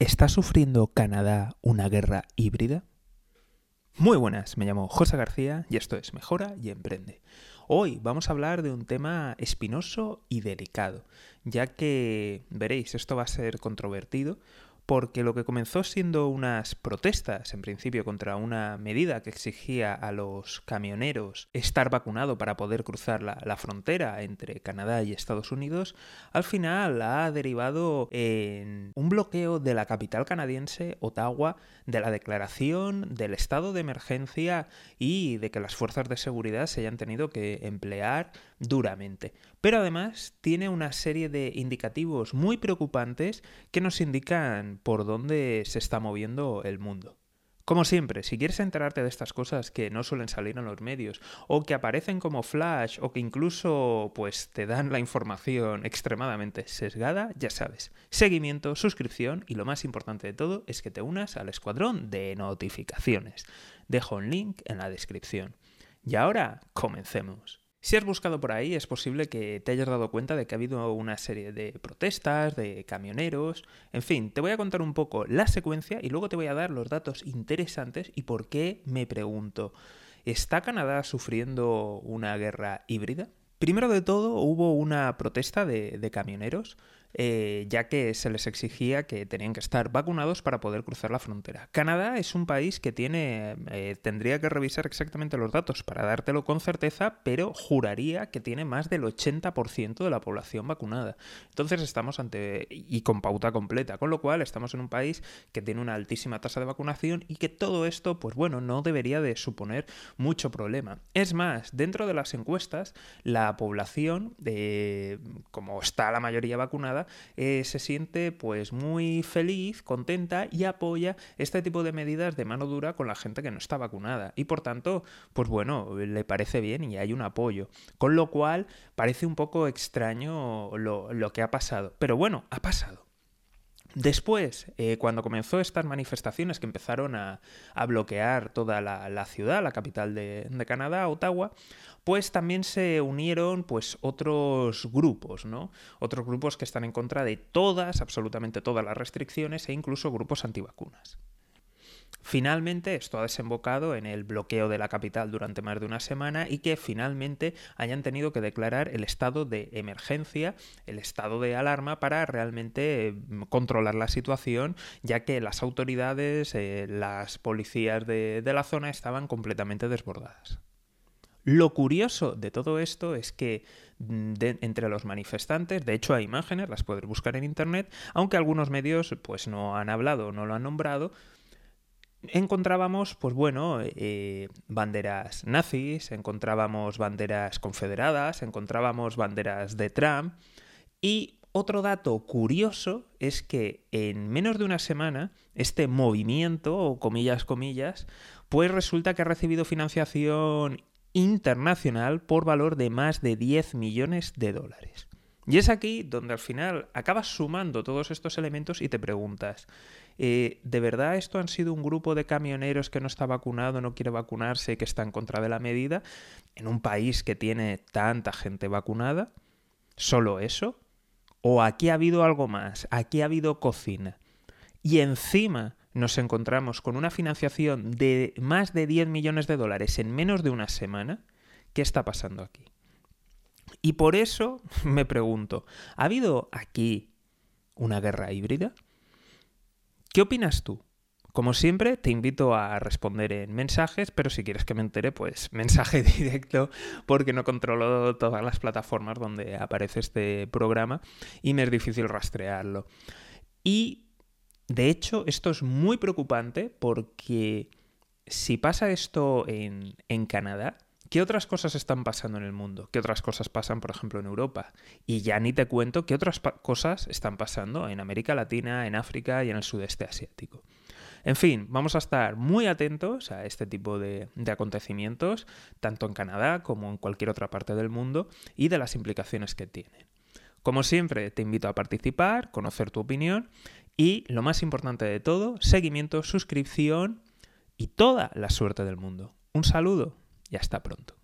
¿Está sufriendo Canadá una guerra híbrida? Muy buenas, me llamo José García y esto es Mejora y Emprende. Hoy vamos a hablar de un tema espinoso y delicado, ya que, veréis, esto va a ser controvertido porque lo que comenzó siendo unas protestas, en principio, contra una medida que exigía a los camioneros estar vacunado para poder cruzar la, frontera entre Canadá y Estados Unidos, al final ha derivado en un bloqueo de la capital canadiense, Ottawa, de la declaración del estado de emergencia y de que las fuerzas de seguridad se hayan tenido que emplear duramente. Pero además tiene una serie de indicativos muy preocupantes que nos indican por dónde se está moviendo el mundo. Como siempre, si quieres enterarte de estas cosas que no suelen salir en los medios, o que aparecen como flash, o que incluso pues te dan la información extremadamente sesgada, ya sabes, seguimiento, suscripción y lo más importante de todo es que te unas al escuadrón de notificaciones. Dejo un link en la descripción. Y ahora, comencemos. Si has buscado por ahí, es posible que te hayas dado cuenta de que ha habido una serie de protestas, de camioneros, en fin, te voy a contar un poco la secuencia y luego te voy a dar los datos interesantes y por qué me pregunto, ¿está Canadá sufriendo una guerra híbrida? Primero de todo, hubo una protesta de, camioneros eh, ya que se les exigía que tenían que estar vacunados para poder cruzar la frontera. Canadá es un país que tiene, eh, tendría que revisar exactamente los datos para dártelo con certeza, pero juraría que tiene más del 80% de la población vacunada. Entonces estamos ante, y con pauta completa, con lo cual estamos en un país que tiene una altísima tasa de vacunación y que todo esto, pues bueno, no debería de suponer mucho problema. Es más, dentro de las encuestas, la población, eh, como está la mayoría vacunada, eh, se siente pues muy feliz, contenta y apoya este tipo de medidas de mano dura con la gente que no está vacunada. Y por tanto, pues bueno, le parece bien y hay un apoyo. Con lo cual, parece un poco extraño lo que ha pasado. Pero bueno, ha pasado. Después, eh, cuando comenzó estas manifestaciones que empezaron a, bloquear toda la, ciudad, la capital de, Canadá, Ottawa, pues también se unieron pues otros grupos, ¿no? Otros grupos que están en contra de todas, absolutamente todas las restricciones e incluso grupos antivacunas. Finalmente, esto ha desembocado en el bloqueo de la capital durante más de una semana y que finalmente hayan tenido que declarar el estado de emergencia, el estado de alarma para realmente mm, controlar la situación, ya que las autoridades, eh, las policías de, la zona estaban completamente desbordadas. Lo curioso de todo esto es que mm, entre los manifestantes, de hecho hay imágenes, las puedes buscar en internet, aunque algunos medios pues no han hablado, no lo han nombrado, encontrábamos, pues bueno, eh, banderas nazis, encontrábamos banderas confederadas, encontrábamos banderas de Trump y otro dato curioso es que en menos de una semana este movimiento, o comillas, comillas, pues resulta que ha recibido financiación internacional por valor de más de 10 millones de dólares. Y es aquí donde al final acabas sumando todos estos elementos y te preguntas, eh, ¿de verdad esto han sido un grupo de camioneros que no está vacunado, no quiere vacunarse, que está en contra de la medida, en un país que tiene tanta gente vacunada? ¿Solo eso? ¿O aquí ha habido algo más? ¿Aquí ha habido cocina? Y encima nos encontramos con una financiación de más de 10 millones de dólares en menos de una semana. ¿Qué está pasando aquí? Y por eso me pregunto, ¿ha habido aquí una guerra híbrida? ¿Qué opinas tú? Como siempre, te invito a responder en mensajes, pero si quieres que me entere, pues mensaje directo, porque no controlo todas las plataformas donde aparece este programa y me es difícil rastrearlo. Y, de hecho, esto es muy preocupante porque si pasa esto en, en Canadá, ¿Qué otras cosas están pasando en el mundo? ¿Qué otras cosas pasan, por ejemplo, en Europa? Y ya ni te cuento qué otras cosas están pasando en América Latina, en África y en el sudeste asiático. En fin, vamos a estar muy atentos a este tipo de, acontecimientos, tanto en Canadá como en cualquier otra parte del mundo, y de las implicaciones que tienen. Como siempre, te invito a participar, conocer tu opinión y, lo más importante de todo, seguimiento, suscripción y toda la suerte del mundo. Un saludo y hasta pronto.